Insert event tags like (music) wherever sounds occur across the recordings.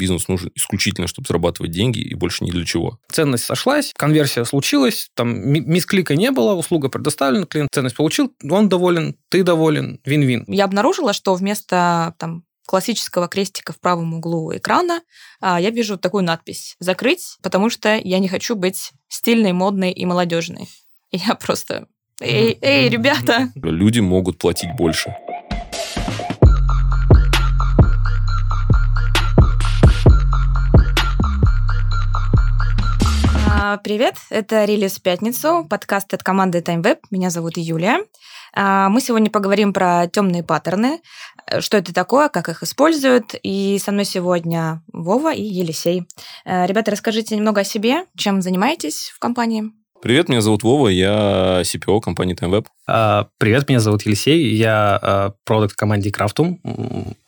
бизнес нужен исключительно, чтобы зарабатывать деньги и больше ни для чего. Ценность сошлась, конверсия случилась, там мисклика не было, услуга предоставлена, клиент ценность получил, он доволен, ты доволен, вин-вин. Я обнаружила, что вместо там, классического крестика в правом углу экрана а, я вижу такую надпись «Закрыть», потому что я не хочу быть стильной, модной и молодежной. И я просто «Эй, эй, ребята!» Люди могут платить больше. Привет, это «Релиз в пятницу», подкаст от команды TimeWeb. Меня зовут Юлия. А, мы сегодня поговорим про темные паттерны, э, что это такое, как их используют. И со мной сегодня Вова и Елисей. Э, ребята, расскажите немного о себе, чем занимаетесь в компании. Привет, меня зовут Вова, я CPO компании TimeWeb. А, привет, меня зовут Елисей, я продукт в команде Craftum.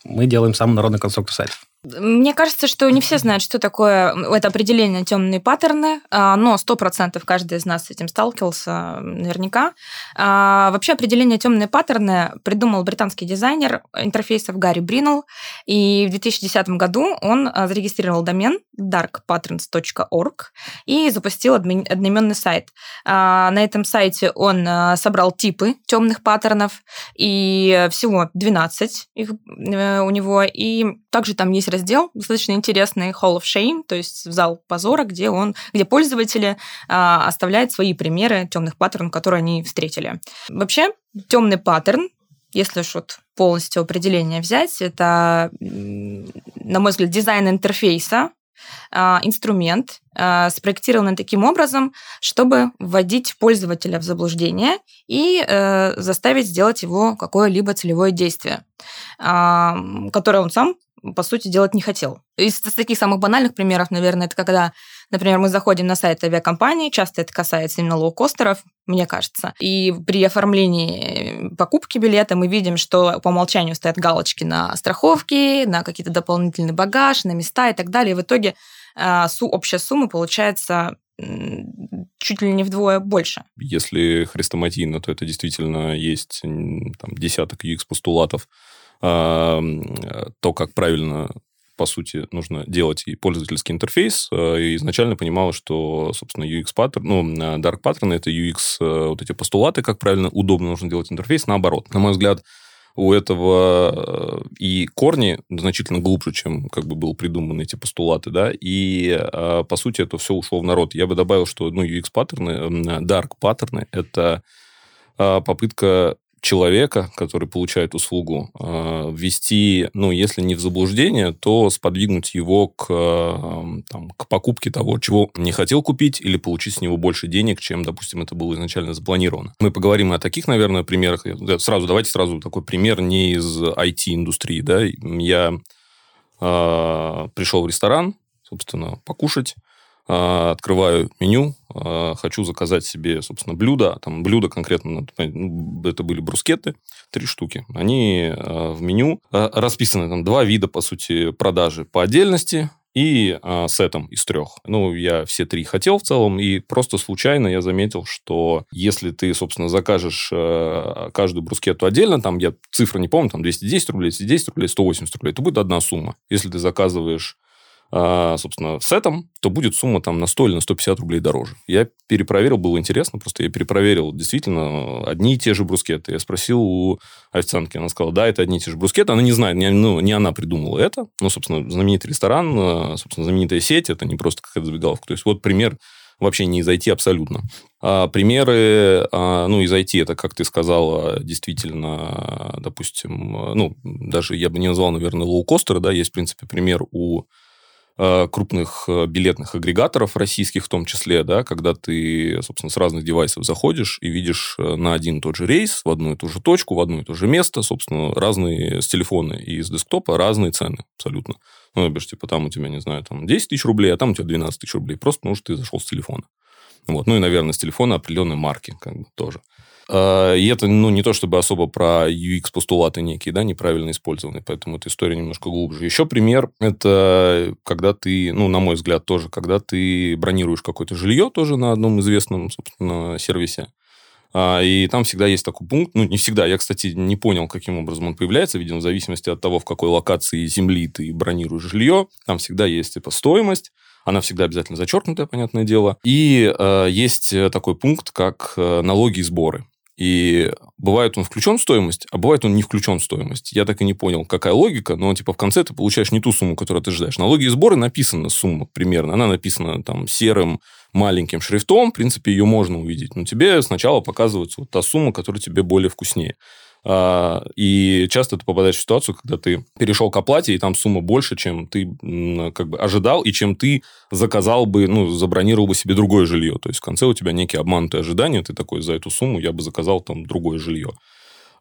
Мы делаем самый народный конструктор сайтов. Мне кажется, что не все знают, что такое это определение темные паттерны, а, но сто процентов каждый из нас с этим сталкивался наверняка. А, вообще определение темные паттерны придумал британский дизайнер интерфейсов Гарри Бриннелл, и в 2010 году он а, зарегистрировал домен darkpatterns.org и запустил одноименный сайт. На этом сайте он собрал типы темных паттернов, и всего 12 их э, у него, и также там есть раздел достаточно интересный Hall of Shame, то есть зал позора, где он, где пользователи а, оставляют свои примеры темных паттернов, которые они встретили. Вообще темный паттерн если уж вот полностью определение взять, это, на мой взгляд, дизайн интерфейса, а, инструмент, а, спроектированный таким образом, чтобы вводить пользователя в заблуждение и э, заставить сделать его какое-либо целевое действие, которое он сам по сути, делать не хотел. Из таких самых банальных примеров, наверное, это когда, например, мы заходим на сайт авиакомпании, часто это касается именно лоукостеров, мне кажется, и при оформлении покупки билета мы видим, что по умолчанию стоят галочки на страховки, на какие-то дополнительный багаж, на места и так далее. И в итоге а, общая сумма получается чуть ли не вдвое больше. Если хрестоматийно, то это действительно есть там, десяток UX-постулатов, то, как правильно по сути, нужно делать и пользовательский интерфейс. Э, и изначально понималось, что, собственно, UX паттерн, ну, dark паттерны это UX, э, вот эти постулаты, как правильно, удобно нужно делать интерфейс, наоборот. На мой взгляд, у этого э, и корни значительно глубже, чем как бы был придуманы эти постулаты, да, и по сути это все ушло в народ. Я бы добавил, что ну, UX паттерны, dark паттерны это попытка человека, который получает услугу, а, ввести, ну, если не в заблуждение, то сподвигнуть его к, там, к покупке того, чего не хотел купить, или получить с него больше денег, чем, допустим, это было изначально запланировано. Мы поговорим о таких, наверное, примерах. Сразу, давайте сразу такой пример не из IT-индустрии. Да? Я э, пришел в ресторан, собственно, покушать, открываю меню, а, хочу заказать себе, собственно, блюдо. Там блюдо конкретно, ну, это были брускеты, три штуки. Они а, в меню расписаны там два вида, по сути, продажи по отдельности и а, сетом из трех. Ну, я все три хотел в целом, и просто случайно я заметил, что если ты, собственно, закажешь а, каждую брускету отдельно, там я цифры не помню, там 210 рублей, 210 рублей, 180 рублей, то будет одна сумма. Если ты заказываешь а, собственно, сетом, то будет сумма там на 100 или на 150 рублей дороже. Я перепроверил, было интересно, просто я перепроверил действительно одни и те же брускеты. Я спросил у официантки, она сказала, да, это одни и те же брускеты. Она не знает, не, ну, не она придумала это, но, собственно, знаменитый ресторан, а, собственно, знаменитая сеть, это не просто какая-то забегаловка. То есть, вот пример вообще не IT абсолютно. А примеры, а, ну, из IT, это, как ты сказала, действительно, допустим, ну, даже я бы не назвал, наверное, лоукостеры, да, есть, в принципе, пример у Э, крупных э, билетных агрегаторов российских в том числе, да, когда ты, собственно, с разных девайсов заходишь и видишь э, на один и тот же рейс, в одну и ту же точку, в одно и то же место, собственно, разные с телефона и с десктопа разные цены абсолютно. Ну, например, типа там у тебя, не знаю, там 10 тысяч рублей, а там у тебя 12 тысяч рублей, просто потому что ты зашел с телефона. Вот. Ну и, наверное, с телефона определенной марки как бы тоже. А, и это, ну, не то чтобы особо про UX-постулаты некие, да, неправильно использованы, поэтому эта история немножко глубже. Еще пример – это когда ты, ну, на мой взгляд, тоже, когда ты бронируешь какое-то жилье тоже на одном известном, собственно, сервисе, А, и там всегда есть такой пункт, ну, не всегда, я, кстати, не понял, каким образом он появляется, видимо, в зависимости от того, в какой локации земли ты бронируешь жилье, там всегда есть, типа, стоимость, она всегда обязательно зачеркнутая, понятное дело. И э, есть такой пункт, как э, налоги и сборы. И бывает он включен в стоимость, а бывает он не включен в стоимость. Я так и не понял, какая логика, но типа в конце ты получаешь не ту сумму, которую ты ожидаешь. Налоги и сборы написана сумма примерно. Она написана там серым маленьким шрифтом. В принципе, ее можно увидеть. Но тебе сначала показывается вот та сумма, которая тебе более вкуснее. А, и часто ты попадаешь в ситуацию, когда ты перешел к оплате, и там сумма больше, чем ты как бы ожидал, и чем ты заказал бы, ну, забронировал бы себе другое жилье. То есть, в конце у тебя некие обманутые ожидания, ты такой, за эту сумму я бы заказал там другое жилье.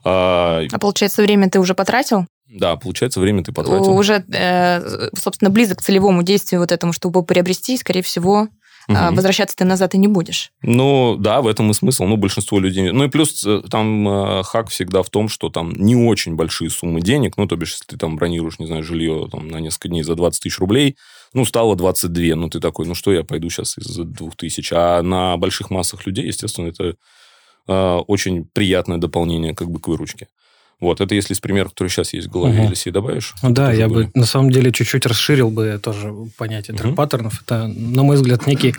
А, а получается, время ты уже потратил? Да, получается, время ты потратил. Уже, э, собственно, близок к целевому действию вот этому, чтобы приобрести, скорее всего, угу. возвращаться ты назад и не будешь. Ну, да, в этом и смысл. Ну, большинство людей... Ну, и плюс э, там э, хак всегда в том, что там не очень большие суммы денег. Ну, то бишь, если ты там бронируешь, не знаю, жилье там, на несколько дней за 20 тысяч рублей, ну, стало 22. Ну, ты такой, ну, что я пойду сейчас из-за 2000? А на больших массах людей, естественно, это э, очень приятное дополнение как бы к выручке. Вот, это если из примера, который сейчас есть в голове, угу. если добавишь. Ну, да, я бы на самом деле чуть-чуть расширил бы тоже понятие угу. паттернов. Это, на мой взгляд, некий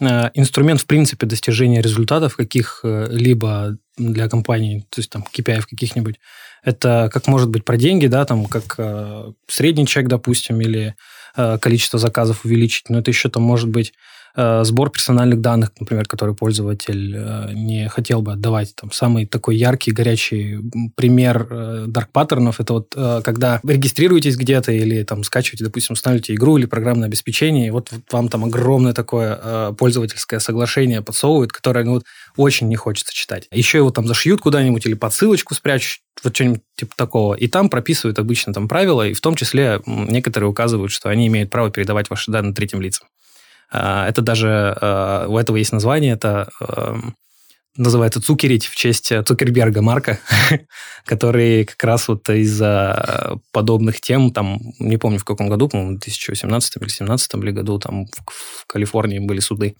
э, инструмент, в принципе, достижения результатов каких-либо для компании, то есть там KPI каких-нибудь. Это как может быть про деньги, да, там как э, средний чек, допустим, или э, количество заказов увеличить, но это еще там может быть Э, сбор персональных данных, например, который пользователь э, не хотел бы отдавать. Там самый такой яркий, горячий пример dark э, паттернов это вот когда вы регистрируетесь где-то или там скачиваете, допустим, устанавливаете игру или программное обеспечение, и вот вам там огромное такое пользовательское соглашение подсовывают, которое ну, вот, очень не хочется читать. Еще его там зашьют куда-нибудь или под ссылочку спрячут, вот что-нибудь типа такого. И там прописывают обычно там правила, и в том числе некоторые указывают, что они имеют право передавать ваши данные третьим лицам. А, это даже, а, у этого есть название, это эм, называется Цукерить в честь Цукерберга Марка, (laughs) который как раз вот из-за подобных тем, там, не помню в каком году, по-моему, в 2018 или 2017 или году, там в, Калифорнии были суды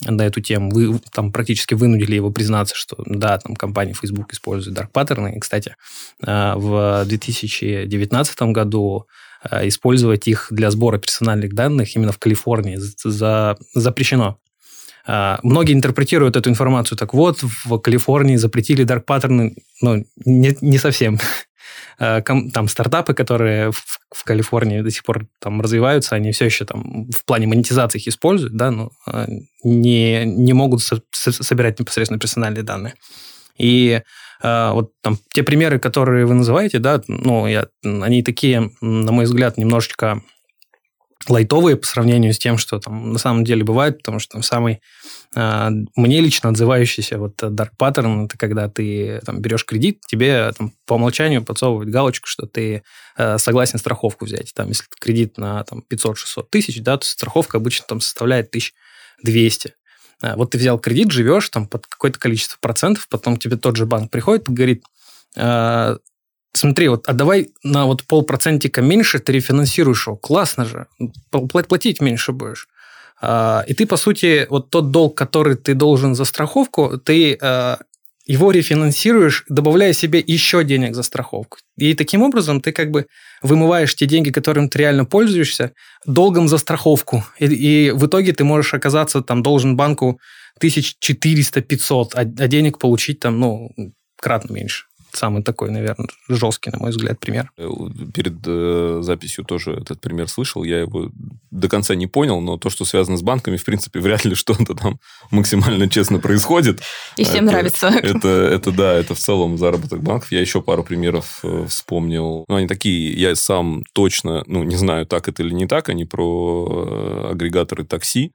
на эту тему. Вы, там практически вынудили его признаться, что да, там компания Facebook использует dark паттерны. И, кстати, а, в 2019 году использовать их для сбора персональных данных именно в Калифорнии за, запрещено. Э, многие интерпретируют эту информацию так вот, в Калифорнии запретили dark паттерны, но не, не совсем. (laughs) Э, там стартапы, которые в, в Калифорнии до сих пор там развиваются, они все еще там в плане монетизации их используют, да, но не, не могут со, собирать непосредственно персональные данные. И а, вот там те примеры, которые вы называете, да, ну, я, они такие, на мой взгляд, немножечко лайтовые по сравнению с тем, что там на самом деле бывает, потому что там самый э, мне лично отзывающийся вот dark pattern это когда ты там берешь кредит, тебе там по умолчанию подсовывают галочку, что ты э, согласен страховку взять. Там если кредит на там 500-600 тысяч, да, то страховка обычно там составляет 1200. А, вот ты взял кредит, живешь там под какое-то количество процентов, потом тебе тот же банк приходит и говорит, «А, смотри, вот отдавай на вот полпроцентика меньше, ты рефинансируешь его. Классно же, платить меньше будешь. А, и ты, по сути, вот тот долг, который ты должен за страховку, ты его рефинансируешь, добавляя себе еще денег за страховку. И таким образом ты как бы вымываешь те деньги, которым ты реально пользуешься, долгом за страховку. И, и в итоге ты можешь оказаться там должен банку 1400-500, а, а денег получить там, ну, кратно меньше самый такой, наверное, жесткий, на мой взгляд, пример. Э, перед э, записью тоже этот пример слышал. Я его до конца не понял, но то, что связано с банками, в принципе, (laughs) вряд ли что-то там максимально честно происходит. И всем это, нравится. Это, это, да, это в целом заработок банков. Я еще пару примеров э, вспомнил. Ну, они такие, я сам точно, ну, не знаю, так это или не так, они про э, агрегаторы такси.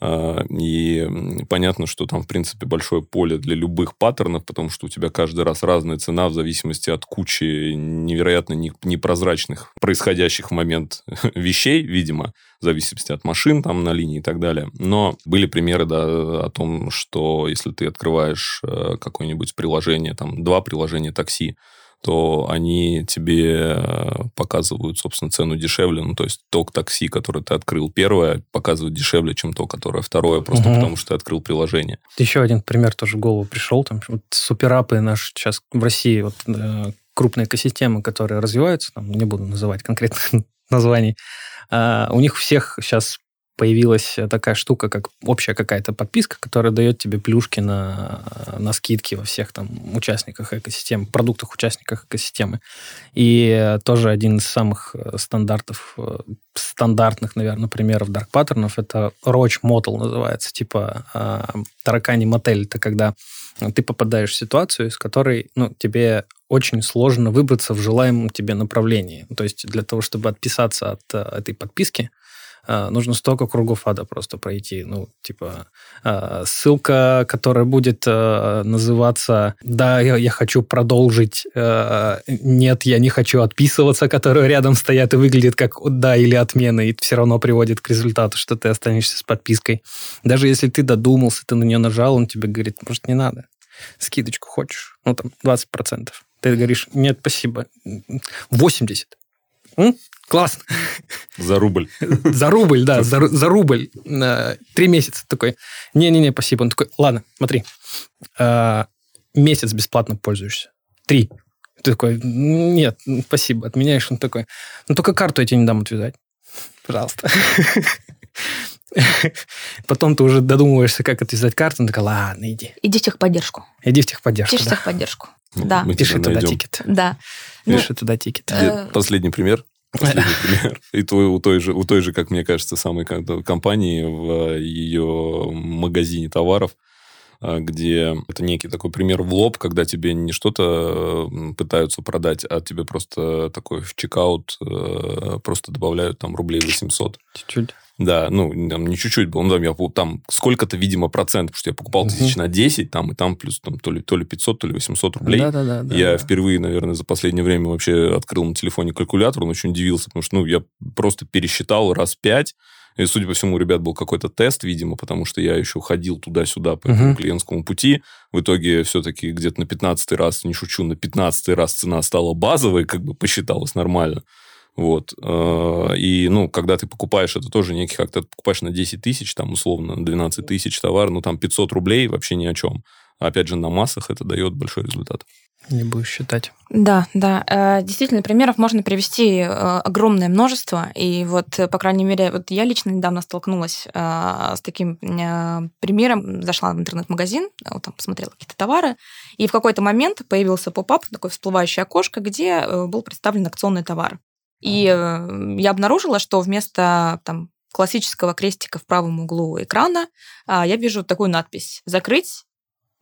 А, и понятно, что там, в принципе, большое поле для любых паттернов, потому что у тебя каждый раз разная цена в зависимости от кучи невероятно непрозрачных происходящих в момент (laughs) вещей, видимо, в зависимости от машин там на линии и так далее. Но были примеры да, о том, что если ты открываешь э, какое-нибудь приложение, там два приложения такси, то они тебе показывают, собственно, цену дешевле. Ну, то есть ток такси, который ты открыл первое, показывает дешевле, чем то, которое второе, просто угу. потому что ты открыл приложение. Еще один пример тоже в голову пришел. Там вот суперапы наши сейчас в России, вот э, крупные экосистемы, которые развиваются, там, не буду называть конкретных (laughs) названий, э, у них всех сейчас появилась такая штука, как общая какая-то подписка, которая дает тебе плюшки на, на скидки во всех там участниках экосистемы, продуктах участниках экосистемы. И тоже один из самых э, стандартов, э, стандартных, наверное, примеров dark паттернов это Roach Motel называется, типа э, таракани мотель. Это когда ты попадаешь в ситуацию, из которой ну, тебе очень сложно выбраться в желаемом тебе направлении. То есть для того, чтобы отписаться от этой подписки, а, нужно столько кругов ада просто пройти. Ну, типа, а, ссылка, которая будет а, называться «Да, я, хочу продолжить», «Нет, я не хочу отписываться», которые рядом стоят и выглядит как «Да» или «Отмена», и все равно приводит к результату, что ты останешься с подпиской. Даже если ты додумался, ты на нее нажал, он тебе говорит, может, не надо. Скидочку хочешь? Ну, там, 20%. Ты говоришь, нет, спасибо. 80. М? Классно. За рубль. (laughs) За рубль, да, за, за рубль. Три месяца такой. Не-не-не, спасибо. Он такой, ладно, смотри. А, месяц бесплатно пользуешься. Три. Ты такой, нет, спасибо, отменяешь. Он такой, ну только карту я тебе не дам отвязать. Пожалуйста. (laughs) Потом ты уже додумываешься, как отвязать карту. Он такой, ладно, иди. Иди в техподдержку. Иди в техподдержку, Пиши да. в техподдержку. Да. Мы Пиши туда ticket. Да. Пиши ну, туда ticket. Э, последний пример. Последний пример. И твой, у, той же, у той же, как мне кажется, самой компании в ее магазине товаров, а, где это некий такой пример в лоб, когда тебе не что-то пытаются продать, а тебе просто такой в checkout э, просто добавляют там рублей 800. Чуть-чуть. Да, ну, там не чуть-чуть было, ну, там, я, там сколько-то, видимо, процентов, потому что я покупал тысяч на 10, там, и там плюс там, то, ли, то ли 500, то ли 800 рублей. Да, да, да. Я да. впервые, наверное, за последнее время вообще открыл на телефоне калькулятор, он очень удивился, потому что, ну, я просто пересчитал раз пять, и, судя по всему, у ребят был какой-то тест, видимо, потому что я еще ходил туда-сюда по этому uh-huh. клиентскому пути. В итоге все-таки где-то на 15 раз, не шучу, на 15 раз цена стала базовой, как бы посчиталась нормально. Вот. Э, и, ну, когда ты покупаешь, это тоже некий как-то покупаешь на 10 тысяч, там, условно, 12 тысяч товар, ну, там 500 рублей вообще ни о чем. Опять же, на массах это дает большой результат. Не будешь считать. Да, да. Э, действительно, примеров можно привести э, огромное множество. И вот, по крайней мере, вот я лично недавно столкнулась с таким примером. Зашла в интернет-магазин, там посмотрела какие-то товары, и в какой-то момент появился поп-ап, такое всплывающее окошко, где был представлен акционный товар. И э, я обнаружила, что вместо там, классического крестика в правом углу экрана а, я вижу такую надпись «Закрыть»,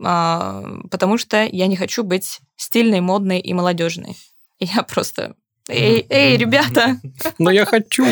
а, потому что я не хочу быть стильной, модной и молодежной. (laughs) И я просто Эй, эй, ребята! Но я хочу!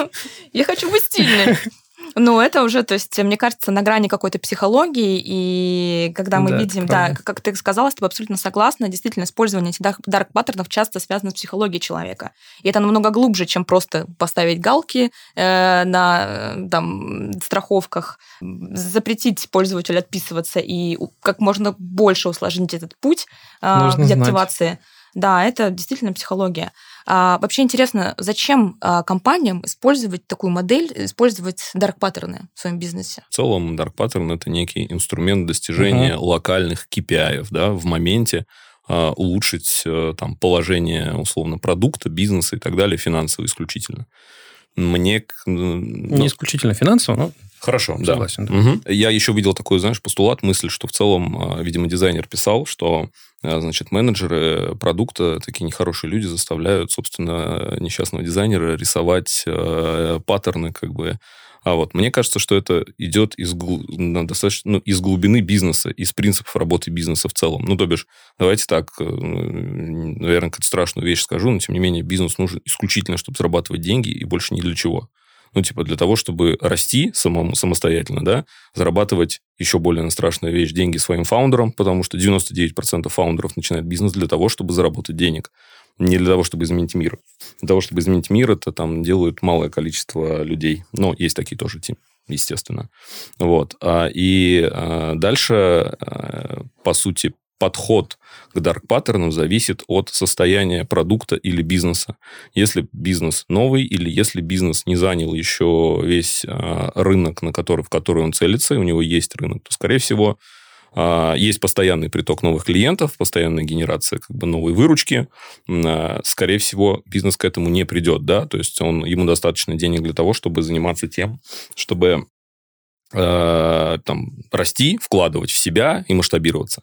(laughs) Я хочу быть стильной. (laughs) Ну, это уже, то есть, мне кажется, на грани какой-то психологии, и когда мы да, видим, да, как ты сказала, с тобой абсолютно согласна, действительно, использование этих дарк-паттернов часто связано с психологией человека. И это намного глубже, чем просто поставить галки э, на там, страховках, запретить пользователю отписываться и как можно больше усложнить этот путь э, деактивации. Знать. Да, это действительно психология. А, вообще интересно, зачем а, компаниям использовать такую модель, использовать dark паттерны в своем бизнесе? В целом, dark паттерн это некий инструмент достижения uh-huh. локальных KPI, да, в моменте а, улучшить а, там положение условно продукта, бизнеса и так далее финансово исключительно. Мне ну, не исключительно финансово, но Хорошо, Согласен, да. да. Угу. Я еще видел такой, знаешь, постулат, мысль, что в целом, видимо, дизайнер писал, что а, значит, менеджеры продукта, такие нехорошие люди, заставляют, собственно, несчастного дизайнера рисовать э, паттерны, как бы. А вот мне кажется, что это идет из, достаточно, ну, из глубины бизнеса, из принципов работы бизнеса в целом. Ну, то бишь, давайте так, э, наверное, какую-то страшную вещь скажу, но, тем не менее, бизнес нужен исключительно, чтобы зарабатывать деньги и больше ни для чего ну, типа, для того, чтобы расти самому, самостоятельно, да, зарабатывать еще более страшная вещь, деньги своим фаундерам, потому что 99% фаундеров начинают бизнес для того, чтобы заработать денег. Не для того, чтобы изменить мир. Для того, чтобы изменить мир, это там делают малое количество людей. Но есть такие тоже естественно. Вот. А, и а, дальше, а, по сути, подход к дарк паттернам зависит от состояния продукта или бизнеса. Если бизнес новый или если бизнес не занял еще весь а, рынок, на который, в который он целится, и у него есть рынок, то, скорее всего, а, есть постоянный приток новых клиентов, постоянная генерация как бы новой выручки. А, скорее всего, бизнес к этому не придет, да, то есть он, ему достаточно денег для того, чтобы заниматься тем, чтобы э, там, расти, вкладывать в себя и масштабироваться.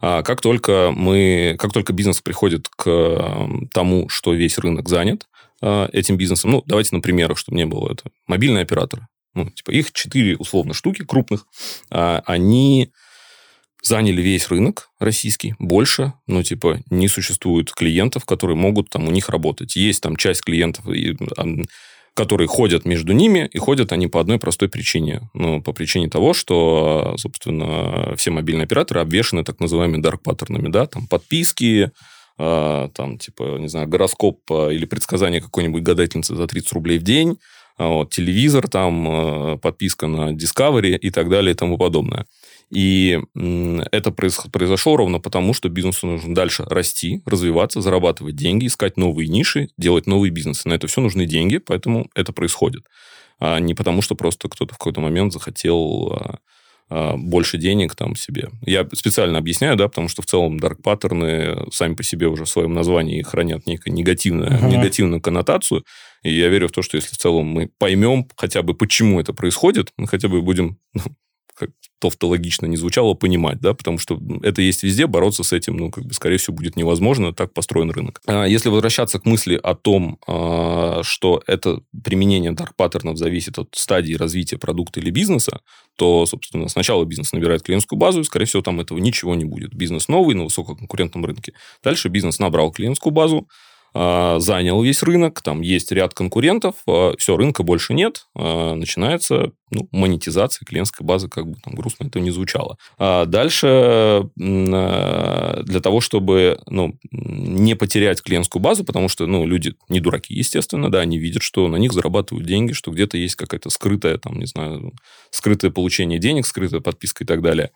А как только мы, как только бизнес приходит к тому, что весь рынок занят этим бизнесом, ну, давайте на примерах, чтобы не было это, мобильные операторы, ну, типа их четыре условно штуки крупных, они заняли весь рынок российский, больше, ну, типа, не существует клиентов, которые могут там у них работать. Есть там часть клиентов, которые ходят между ними, и ходят они по одной простой причине. Ну, по причине того, что, собственно, все мобильные операторы обвешаны так называемыми дарк-паттернами, да, там подписки, а, там, типа, не знаю, гороскоп а, или предсказание какой-нибудь гадательницы за 30 рублей в день, а, вот, телевизор, там, подписка на Discovery и так далее и тому подобное. И это произошло ровно потому, что бизнесу нужно дальше расти, развиваться, зарабатывать деньги, искать новые ниши, делать новые бизнесы. На это все нужны деньги, поэтому это происходит. А не потому, что просто кто-то в какой-то момент захотел а, а, больше денег там себе. Я специально объясняю, да, потому что в целом dark паттерны сами по себе уже в своем названии хранят некую негативную, uh-huh. негативную коннотацию. И я верю в то, что если в целом мы поймем хотя бы, почему это происходит, мы хотя бы будем ну, как тавтологично не звучало, понимать, да, потому что это есть везде, бороться с этим, ну, как бы, скорее всего, будет невозможно, так построен рынок. А если возвращаться к мысли о том, а, что это применение дарк-паттернов зависит от стадии развития продукта или бизнеса, то, собственно, сначала бизнес набирает клиентскую базу, и, скорее всего, там этого ничего не будет. Бизнес новый на высококонкурентном рынке. Дальше бизнес набрал клиентскую базу, занял весь рынок, там есть ряд конкурентов, а, все, рынка больше нет, а, начинается ну, монетизация клиентской базы, как бы там грустно это не звучало. А дальше для того, чтобы ну, не потерять клиентскую базу, потому что ну, люди не дураки, естественно, да, они видят, что на них зарабатывают деньги, что где-то есть какая-то скрытая, там, не знаю, скрытое получение денег, скрытая подписка и так далее.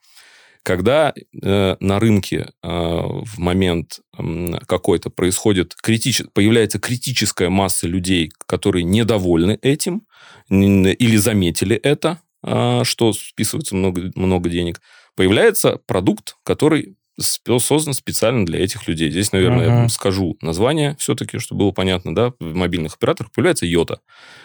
Когда э, на рынке э, в момент э, какой-то происходит критич... появляется критическая масса людей, которые недовольны этим или заметили это, э, что списывается много, много денег, появляется продукт, который создан специально для этих людей. Здесь, наверное, uh-huh. я скажу название все-таки, чтобы было понятно, да, в мобильных операторах появляется Йота,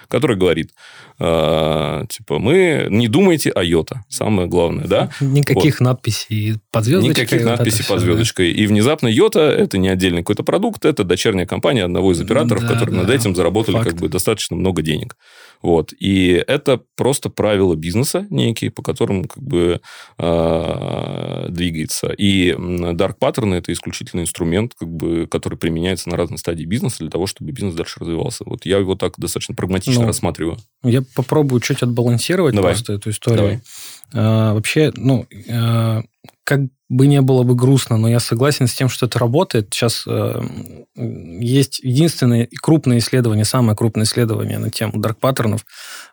который говорит, э, типа, мы не думайте о Йота, самое главное, да? Никаких вот. надписей под звездочкой. Никаких вот надписей под звездочкой. Да. И внезапно Йота это не отдельный какой-то продукт, это дочерняя компания одного из операторов, да, которые да. над этим заработали Факт. как бы достаточно много денег. Вот. И это просто правила бизнеса некие, по которым как бы э, двигается. И dark паттерны это исключительно инструмент, как бы, который применяется на разной стадии бизнеса для того, чтобы бизнес дальше развивался. Вот я его так достаточно прагматично ну, рассматриваю. Я попробую чуть отбалансировать Давай. просто эту историю. Давай. А, вообще, ну, а, как бы не было бы грустно, но я согласен с тем, что это работает. Сейчас э, есть единственное крупное исследование, самое крупное исследование на тему дарк-паттернов.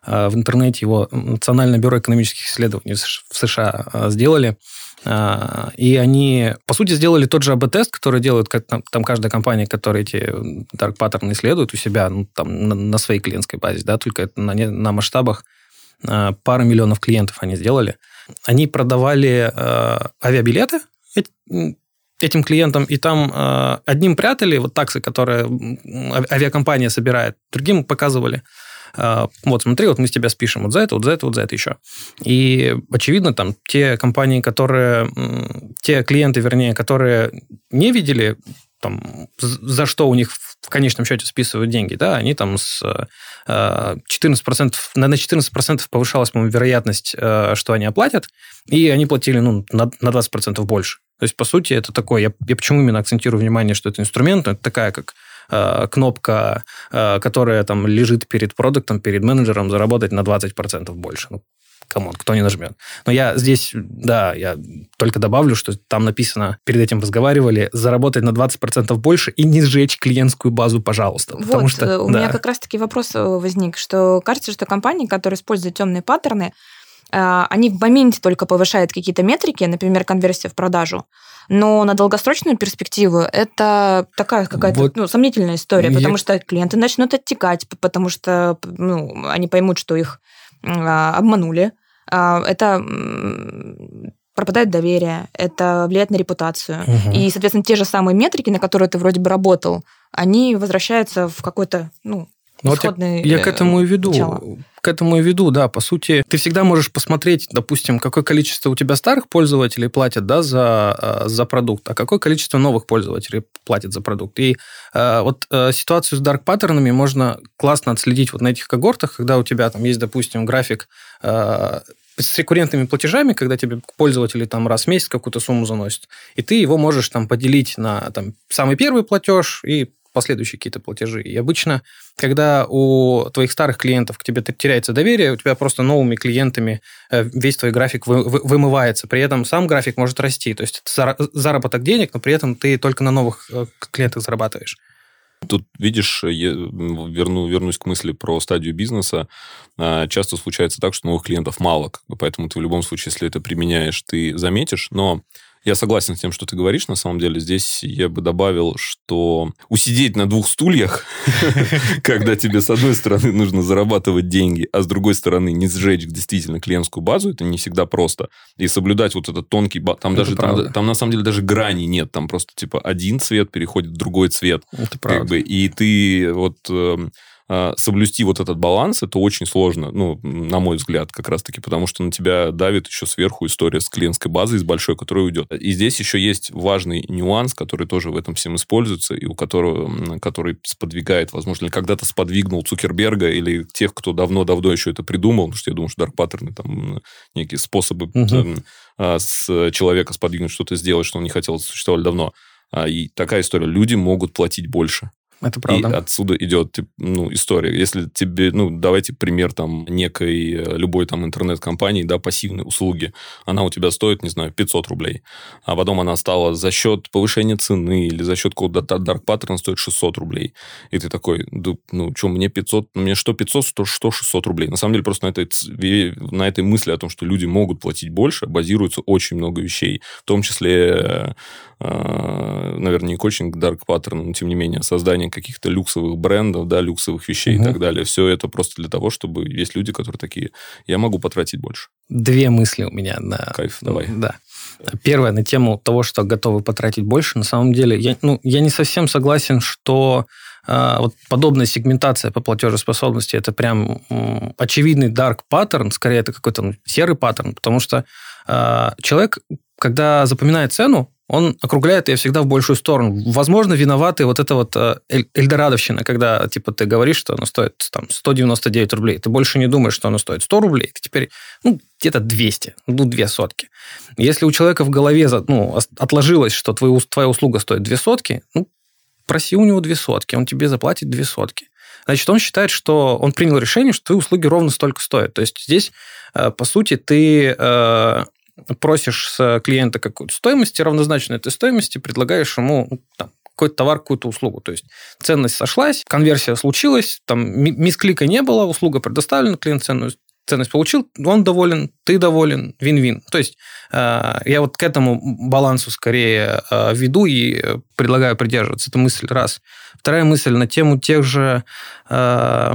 Э, в интернете его Национальное бюро экономических исследований в США э, сделали. Э, и они, по сути, сделали тот же АБ-тест, который делают как, там, каждая компания, которая эти дарк-паттерны исследует у себя ну, там, на, на своей клиентской базе, да, только на, на масштабах э, пары миллионов клиентов они сделали они продавали э, авиабилеты этим клиентам, и там э, одним прятали вот таксы, которые авиакомпания собирает, другим показывали. Э, вот, смотри, вот мы с тебя спишем вот за это, вот за это, вот за это еще. И, очевидно, там те компании, которые... Те клиенты, вернее, которые не видели там, за что у них в конечном счете списывают деньги, да, они там с 14%, на 14% повышалась, по-моему, вероятность, э, что они оплатят, и они платили ну, на, на 20% больше. То есть, по сути, это такое, я, я почему именно акцентирую внимание, что это инструмент, это такая, как э, кнопка, э, которая там лежит перед продуктом, перед менеджером, заработать на 20% больше. Ну, come on, кто не нажмет. Но я здесь, да, я только добавлю, что там написано, перед этим разговаривали, заработать на 20% больше и не сжечь клиентскую базу, пожалуйста. Вот, потому что, э, у да. меня как раз-таки вопрос э, возник, что кажется, что компании, которые используют темные паттерны, они в моменте только повышают какие-то метрики, например, конверсия в продажу, но на долгосрочную перспективу это такая какая-то вот ну, сомнительная история, потому я... что клиенты начнут оттекать, потому что ну, они поймут, что их обманули. А, это пропадает доверие, это влияет на репутацию. Угу. И, соответственно, те же самые метрики, на которые ты вроде бы работал, они возвращаются в какой-то, ну, ну, вот я, я к этому и веду. Начало. К этому и веду, да. По сути, ты всегда можешь посмотреть, допустим, какое количество у тебя старых пользователей платят да, за, э, за продукт, а какое количество новых пользователей платят за продукт. И э, вот э, ситуацию с dark паттернами можно классно отследить вот на этих когортах, когда у тебя там есть, допустим, график э, с рекуррентными платежами, когда тебе пользователи там раз в месяц какую-то сумму заносят, и ты его можешь там поделить на там, самый первый платеж и последующие какие-то платежи. И обычно, когда у твоих старых клиентов к тебе теряется доверие, у тебя просто новыми клиентами э, весь твой график вымывается. При этом сам график может расти. То есть это заработок денег, но при этом ты только на новых э, клиентах зарабатываешь. Тут, видишь, я верну, вернусь к мысли про стадию бизнеса. А, часто случается так, что новых клиентов мало, поэтому ты в любом случае, если это применяешь, ты заметишь, но я согласен с тем, что ты говоришь, на самом деле. Здесь я бы добавил, что усидеть на двух стульях, (laughs) когда тебе, с одной стороны, нужно зарабатывать деньги, а с другой стороны, не сжечь действительно клиентскую базу, это не всегда просто. И соблюдать вот этот тонкий... Там даже, там, на самом деле, даже грани нет. Там просто, типа, один цвет переходит в другой цвет. Это правда. И ты вот эм, соблюсти вот этот баланс, это очень сложно, ну, на мой взгляд, как раз-таки, потому что на тебя давит еще сверху история с клиентской базой, с большой, которая уйдет. И здесь еще есть важный нюанс, который тоже в этом всем используется, и у которого, который сподвигает, возможно, или когда-то сподвигнул Цукерберга или тех, кто давно-давно еще это придумал, потому что я думаю, что дарк паттерны там некие способы угу. с человека сподвигнуть что-то сделать, что он не хотел, существовали давно. А, и такая история. Люди могут платить больше. Это правда. И отсюда идет ну, история. Если тебе, ну, давайте пример там некой, э, любой там интернет-компании, да, пассивной услуги. Она у тебя стоит, не знаю, 500 рублей. А потом она стала за счет повышения цены или за счет какого-то dark pattern стоит 600 рублей. И ты такой, ну, что, мне 500, мне что 500, что, что 600 рублей. На самом деле просто на этой, на этой мысли о том, что люди могут платить больше, базируется очень много вещей. В том числе, э, наверное, не коучинг dark pattern, но тем не менее, создание создание каких-то люксовых брендов, да, люксовых вещей угу. и так далее. Все это просто для того, чтобы есть люди, которые такие, я могу потратить больше. Две мысли у меня на... Кайф, давай. Да. Первое, на тему того, что готовы потратить больше. На самом деле, я, ну, я не совсем согласен, что э, вот подобная сегментация по платежеспособности это прям э, очевидный dark паттерн, скорее это какой-то ну, серый паттерн, потому что э, человек, когда запоминает цену, он округляет ее всегда в большую сторону. Возможно, виноваты вот это вот э, эльдорадовщина, когда типа ты говоришь, что оно стоит там 199 рублей. Ты больше не думаешь, что оно стоит 100 рублей. Ты теперь, ну, где-то 200, ну, две сотки. Если у человека в голове ну, отложилось, что твоя, твоя услуга стоит две сотки, ну, проси у него две сотки, он тебе заплатит две сотки. Значит, он считает, что он принял решение, что твои услуги ровно столько стоят. То есть здесь, э, по сути, ты э, просишь с клиента какую-то стоимость, равнозначно этой стоимости предлагаешь ему ну, там, какой-то товар, какую-то услугу. То есть ценность сошлась, конверсия случилась, там мисклика не было, услуга предоставлена, клиент ценную ценность получил, он доволен, ты доволен, вин-вин. То есть э, я вот к этому балансу скорее э, веду и предлагаю придерживаться. Это мысль раз. Вторая мысль на тему тех же э,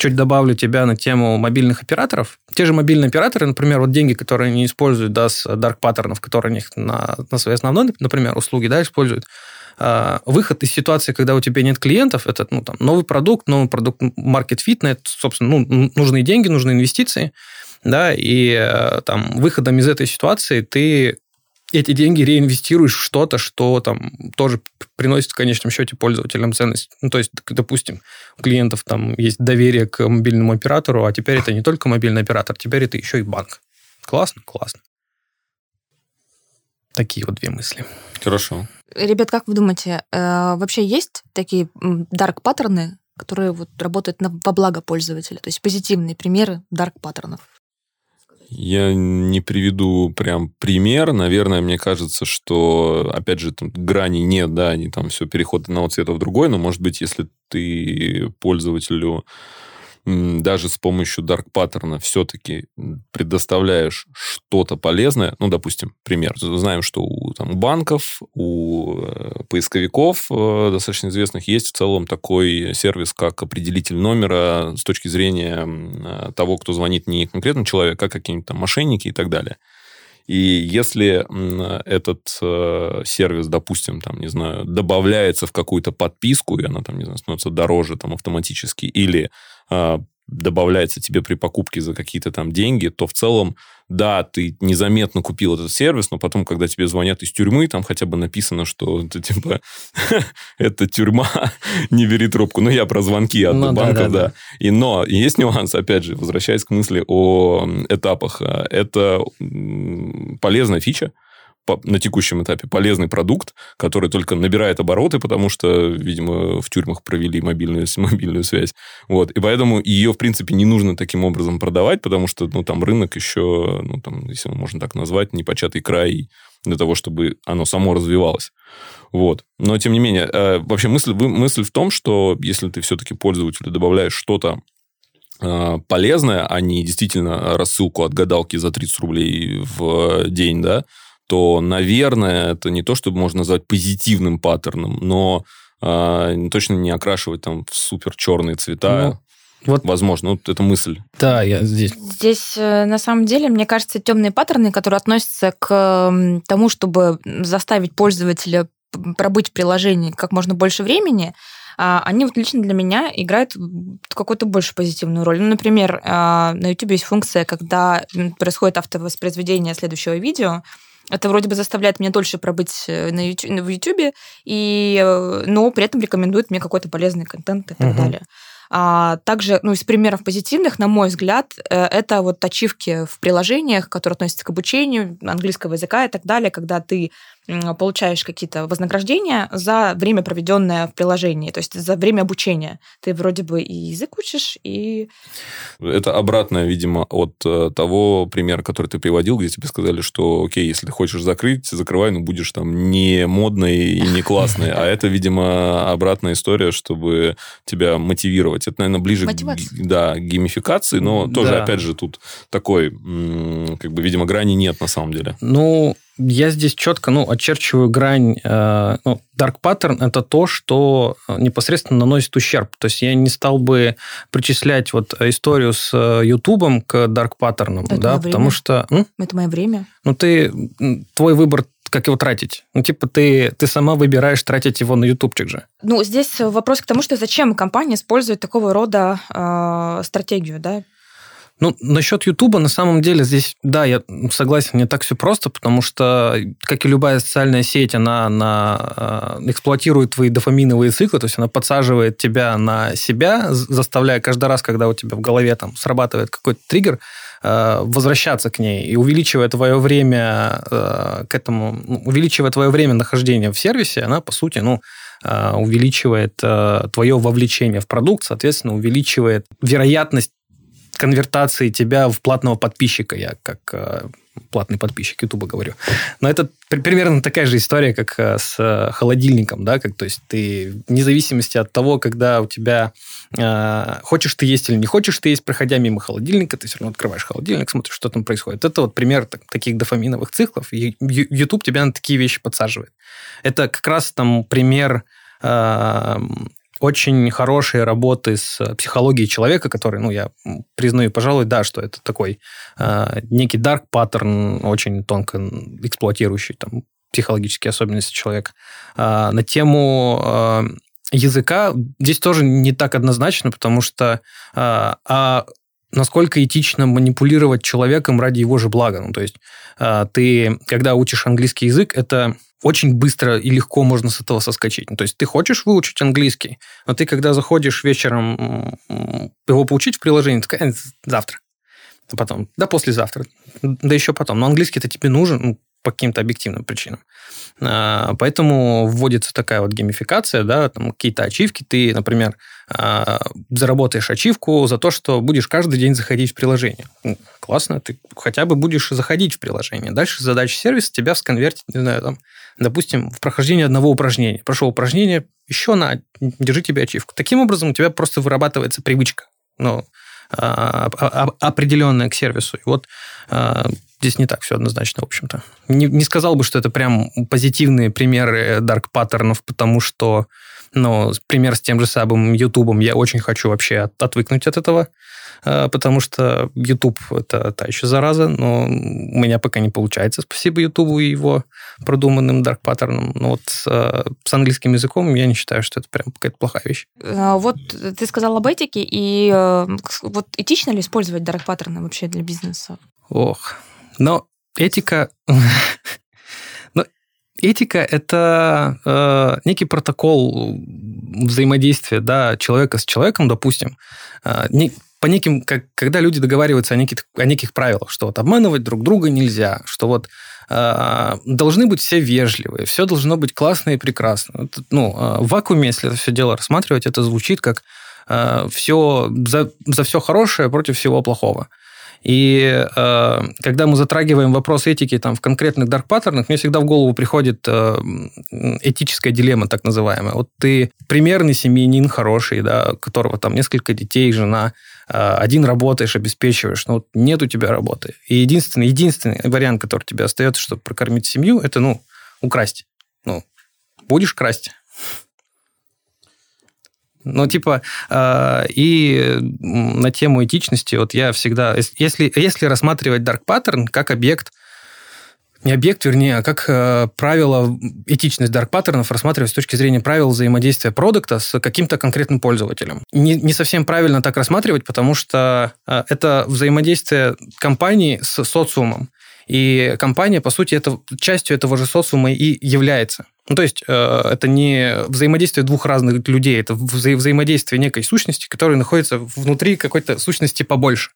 чуть добавлю тебя на тему мобильных операторов. Те же мобильные операторы, например, вот деньги, которые они используют, да, с dark паттернов, которые они на, на своей основной, например, услуги, да, используют, а, выход из ситуации, когда у тебя нет клиентов, это ну, там, новый продукт, новый продукт market fit, на это, собственно, ну, нужны деньги, нужны инвестиции, да, и э, там выходом из этой ситуации ты эти деньги реинвестируешь в что-то, что там тоже приносит в конечном счете пользователям ценность. Ну, то есть, допустим, у клиентов там есть доверие к мобильному оператору, а теперь это не только мобильный оператор, теперь это еще и банк. Классно? Классно. Такие вот две мысли. Хорошо. Ребят, как вы думаете, э, вообще есть такие дарк паттерны, которые вот работают на, во благо пользователя? То есть позитивные примеры дарк паттернов? Я не приведу прям пример. Наверное, мне кажется, что, опять же, там грани нет, да, они там все переход от одного цвета в другой, но, может быть, если ты пользователю даже с помощью Dark Pattern все-таки предоставляешь что-то полезное, ну, допустим, пример, знаем, что у, там, банков, у э, поисковиков э, достаточно известных есть в целом такой сервис, как определитель номера с точки зрения э, того, кто звонит не конкретно человек, а какие-нибудь там мошенники и так далее. И если этот э, сервис, допустим, там, не знаю, добавляется в какую-то подписку, и она там, не знаю, становится дороже там автоматически, или добавляется тебе при покупке за какие-то там деньги, то в целом, да, ты незаметно купил этот сервис, но потом, когда тебе звонят из тюрьмы, там хотя бы написано, что это типа (laughs) это тюрьма, (laughs) не бери трубку. Ну, я про звонки от ну, банков, да, да, да. И, но есть нюанс, опять же, возвращаясь к мысли о этапах. Это полезная фича, на текущем этапе полезный продукт, который только набирает обороты, потому что, видимо, в тюрьмах провели мобильную, (laughs) мобильную связь. Вот. И поэтому ее, в принципе, не нужно таким образом продавать, потому что, ну, там рынок еще, ну, там, если можно так назвать, непочатый край для того, чтобы оно само развивалось. Вот. Но, тем не менее, э, вообще мысль, мысль в том, что если ты все-таки пользователю добавляешь что-то э, полезное, а не действительно рассылку от гадалки за 30 рублей в день, да, то, наверное, это не то, чтобы можно назвать позитивным паттерном, но э, точно не окрашивать там в супер черные цвета. Ну, вот. Возможно, вот это мысль. Да, я здесь. Здесь, э, на самом деле, мне кажется, темные паттерны, которые относятся к тому, чтобы заставить пользователя пробыть в приложении как можно больше времени, а, они вот лично для меня играют какую-то больше позитивную роль. Ну, например, а, на YouTube есть функция, когда происходит автовоспроизведение следующего видео, это вроде бы заставляет меня дольше пробыть э, на YouTube, в YouTube, и, э, но при этом рекомендует мне какой-то полезный контент и так угу. далее. А также, ну, из примеров позитивных, на мой взгляд, э, это вот ачивки в приложениях, которые относятся к обучению английского языка и так далее, когда ты получаешь какие-то вознаграждения за время, проведенное в приложении, то есть за время обучения. Ты вроде бы и язык учишь, и... Это обратное, видимо, от э, того примера, который ты приводил, где тебе сказали, что, окей, если ты хочешь закрыть, закрывай, но будешь там не модной и не классной. А это, видимо, обратная история, чтобы тебя мотивировать. Это, наверное, ближе к, да, геймификации, но тоже, опять же, тут такой, как бы, видимо, грани нет на самом деле. Ну, я здесь четко ну, очерчиваю грань. Э, ну, dark pattern – это то, что непосредственно наносит ущерб. То есть я не стал бы причислять вот историю с Ютубом к dark pattern, это да, потому время. что... М? Это мое время. Ну, ты... Твой выбор как его тратить? Ну, типа, ты, ты сама выбираешь тратить его на ютубчик же. Ну, здесь вопрос к тому, что зачем компания использует такого рода э, стратегию, да? Ну, насчет Ютуба, на самом деле, здесь, да, я согласен, не так все просто, потому что, как и любая социальная сеть, она, она э, эксплуатирует твои дофаминовые циклы, то есть она подсаживает тебя на себя, заставляя каждый раз, когда у тебя в голове там срабатывает какой-то триггер, э, возвращаться к ней и увеличивая твое время э, к этому, ну, увеличивая твое время нахождения в сервисе, она, по сути, ну, увеличивает твое вовлечение в продукт, соответственно, увеличивает вероятность конвертации тебя в платного подписчика. Я как э, платный подписчик Ютуба говорю. Но это примерно такая же история, как э, с э, холодильником, да, как то есть ты вне зависимости от того, когда у тебя э, хочешь ты есть или не хочешь ты есть, проходя мимо холодильника, ты все равно открываешь холодильник, смотришь, что там происходит. Это вот пример так, таких дофаминовых циклов. И YouTube тебя на такие вещи подсаживает. Это как раз там пример очень хорошие работы с психологией человека, который, ну, я признаю, пожалуй, да, что это такой э, некий dark паттерн, очень тонко эксплуатирующий там психологические особенности человека. Э, на тему э, языка здесь тоже не так однозначно, потому что э, а насколько этично манипулировать человеком ради его же блага. Ну, то есть э, ты, когда учишь английский язык, это очень быстро и легко можно с этого соскочить. Ну, то есть ты хочешь выучить английский, но ты, когда заходишь вечером его получить в приложении, ты завтра. Потом, да, послезавтра, да еще потом. Но английский-то тебе нужен, ну, по каким-то объективным причинам. А, поэтому вводится такая вот геймификация, да, там какие-то ачивки. Ты, например, а, заработаешь ачивку за то, что будешь каждый день заходить в приложение. Ну, классно, ты хотя бы будешь заходить в приложение. Дальше задача сервиса тебя сконвертить, не знаю, там, допустим, в прохождение одного упражнения. Прошел упражнение, еще на, держи тебе ачивку. Таким образом у тебя просто вырабатывается привычка ну, определенное к сервису. И вот здесь не так все однозначно, в общем-то. Не, не сказал бы, что это прям позитивные примеры dark паттернов, потому что, ну, пример с тем же самым YouTube, я очень хочу вообще от, отвыкнуть от этого, потому что YouTube это та еще зараза, но у меня пока не получается, спасибо YouTube и его продуманным dark паттернам. Но вот с, э, с английским языком я не считаю, что это прям какая-то плохая вещь. А, вот ты сказал об этике, и э, вот этично ли использовать dark паттерны вообще для бизнеса? Ох, но этика... (laughs) Но этика – это э, некий протокол взаимодействия да, человека с человеком, допустим. Э, не, по неким, как, когда люди договариваются о неких, о неких правилах, что вот обманывать друг друга нельзя, что вот э, должны быть все вежливые, все должно быть классно и прекрасно. Это, ну, э, в вакууме, если это все дело рассматривать, это звучит как э, все за, за все хорошее против всего плохого. И э, когда мы затрагиваем вопрос этики там, в конкретных дарк-паттернах, мне всегда в голову приходит э, этическая дилемма, так называемая. Вот ты примерный семьянин хороший, да, которого там несколько детей, жена, э, один работаешь, обеспечиваешь, но вот нет у тебя работы. И единственный, единственный вариант, который тебе остается, чтобы прокормить семью, это, ну, украсть. Ну, будешь красть, ну, типа, э, и на тему этичности, вот я всегда, если, если рассматривать Dark Pattern как объект, не объект, вернее, а как э, правило, этичность Dark паттернов рассматривать с точки зрения правил взаимодействия продукта с каким-то конкретным пользователем. Не, не совсем правильно так рассматривать, потому что э, это взаимодействие компании с социумом. И компания, по сути, это, частью этого же социума и является. Ну, то есть э, это не взаимодействие двух разных людей, это вза- взаимодействие некой сущности, которая находится внутри какой-то сущности побольше.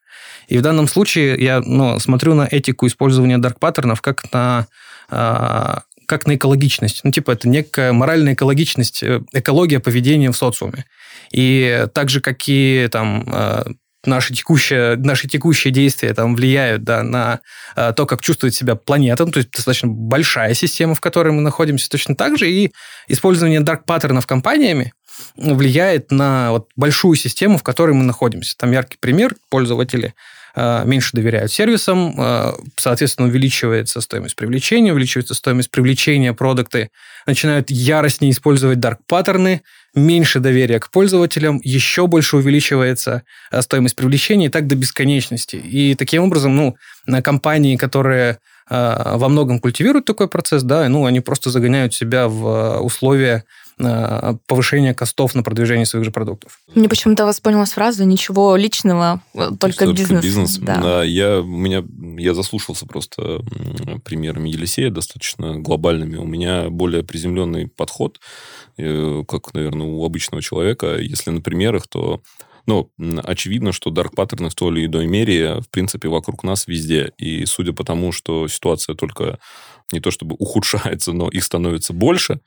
И в данном случае я ну, смотрю на этику использования дарк-паттернов как на э, как на экологичность. Ну, типа, это некая моральная экологичность, э, экология поведения в социуме. И так же, как и там э, наши текущие, наши текущие действия там влияют да, на э, то, как чувствует себя планета, ну, то есть достаточно большая система, в которой мы находимся, точно так же, и использование дарк-паттернов компаниями влияет на вот большую систему, в которой мы находимся. Там яркий пример, пользователи меньше доверяют сервисам, э, соответственно, увеличивается стоимость привлечения, увеличивается стоимость привлечения, продукты начинают яростнее использовать дарк-паттерны, меньше доверия к пользователям, еще больше увеличивается э, стоимость привлечения и так до бесконечности. И таким образом, ну, на компании, которые э, во многом культивируют такой процесс, да, ну, они просто загоняют себя в э, условия повышения костов на продвижение своих же продуктов. Мне почему-то воспомнилась фраза «ничего личного, только бизнес». бизнес. Да. да, я, у меня, я заслушался просто примерами Елисея, достаточно глобальными. У меня более приземленный подход Э, как, наверное, у обычного человека. Если на примерах, то ну, очевидно, что дарк паттерны в той или иной мере, в принципе, вокруг нас везде. И судя по тому, что ситуация только не то чтобы ухудшается, но их становится больше,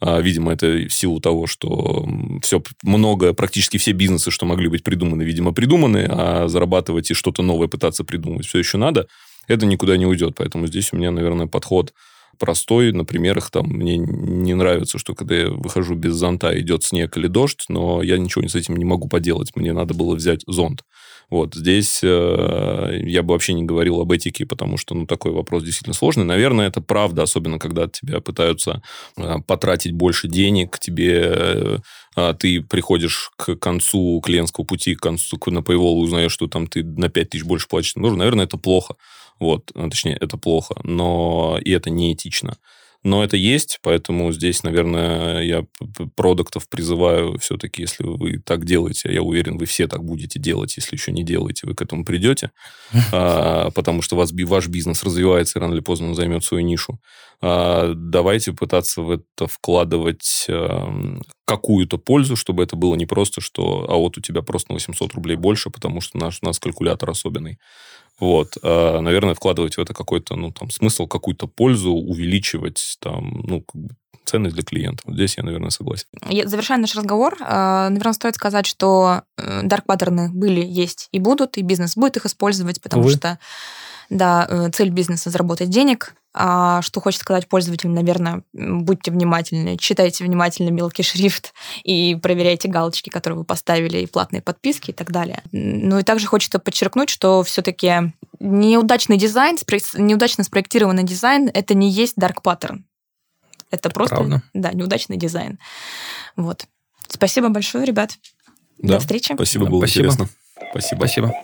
видимо, это в силу того, что все многое, практически все бизнесы, что могли быть придуманы, видимо, придуманы, а зарабатывать и что-то новое пытаться придумать все еще надо, это никуда не уйдет. Поэтому здесь у меня, наверное, подход простой. На примерах там мне не нравится, что когда я выхожу без зонта, идет снег или дождь, но я ничего с этим не могу поделать. Мне надо было взять зонт. Вот здесь э, я бы вообще не говорил об этике, потому что ну, такой вопрос действительно сложный. Наверное, это правда, особенно когда тебя пытаются э, потратить больше денег, тебе э, ты приходишь к концу клиентского пути, к концу на Paywall, узнаешь, что там ты на 5 тысяч больше платишь, нужно, наверное, это плохо. Вот, ну, точнее, это плохо, но и это неэтично. Но это есть, поэтому здесь, наверное, я продуктов призываю все-таки, если вы так делаете, я уверен, вы все так будете делать, если еще не делаете, вы к этому придете, (laughs) а, потому что вас, ваш бизнес развивается, и рано или поздно он займет свою нишу. А, давайте пытаться в это вкладывать какую-то пользу, чтобы это было не просто, что а вот у тебя просто на 800 рублей больше, потому что наш, у нас калькулятор особенный. Вот, а, наверное, вкладывать в это какой-то, ну, там, смысл, какую-то пользу, увеличивать, там, ну, ценность для клиента. Вот здесь я, наверное, согласен. Завершая наш разговор, а, наверное, стоит сказать, что dark э, были, есть и будут, и бизнес будет их использовать, потому Увы. что да, э, цель бизнеса заработать денег, А, что хочет сказать пользователям, наверное, будьте внимательны, читайте внимательно мелкий шрифт (laughs) и проверяйте галочки, которые вы поставили, и платные подписки и так далее. Ну и также хочется подчеркнуть, что все-таки неудачный дизайн, неудачно спроектированный дизайн – это не есть dark pattern. Это просто Правда. да, неудачный дизайн. Вот. Спасибо большое, ребят. Да, До встречи. Спасибо, было спасибо. интересно. Спасибо. Спасибо.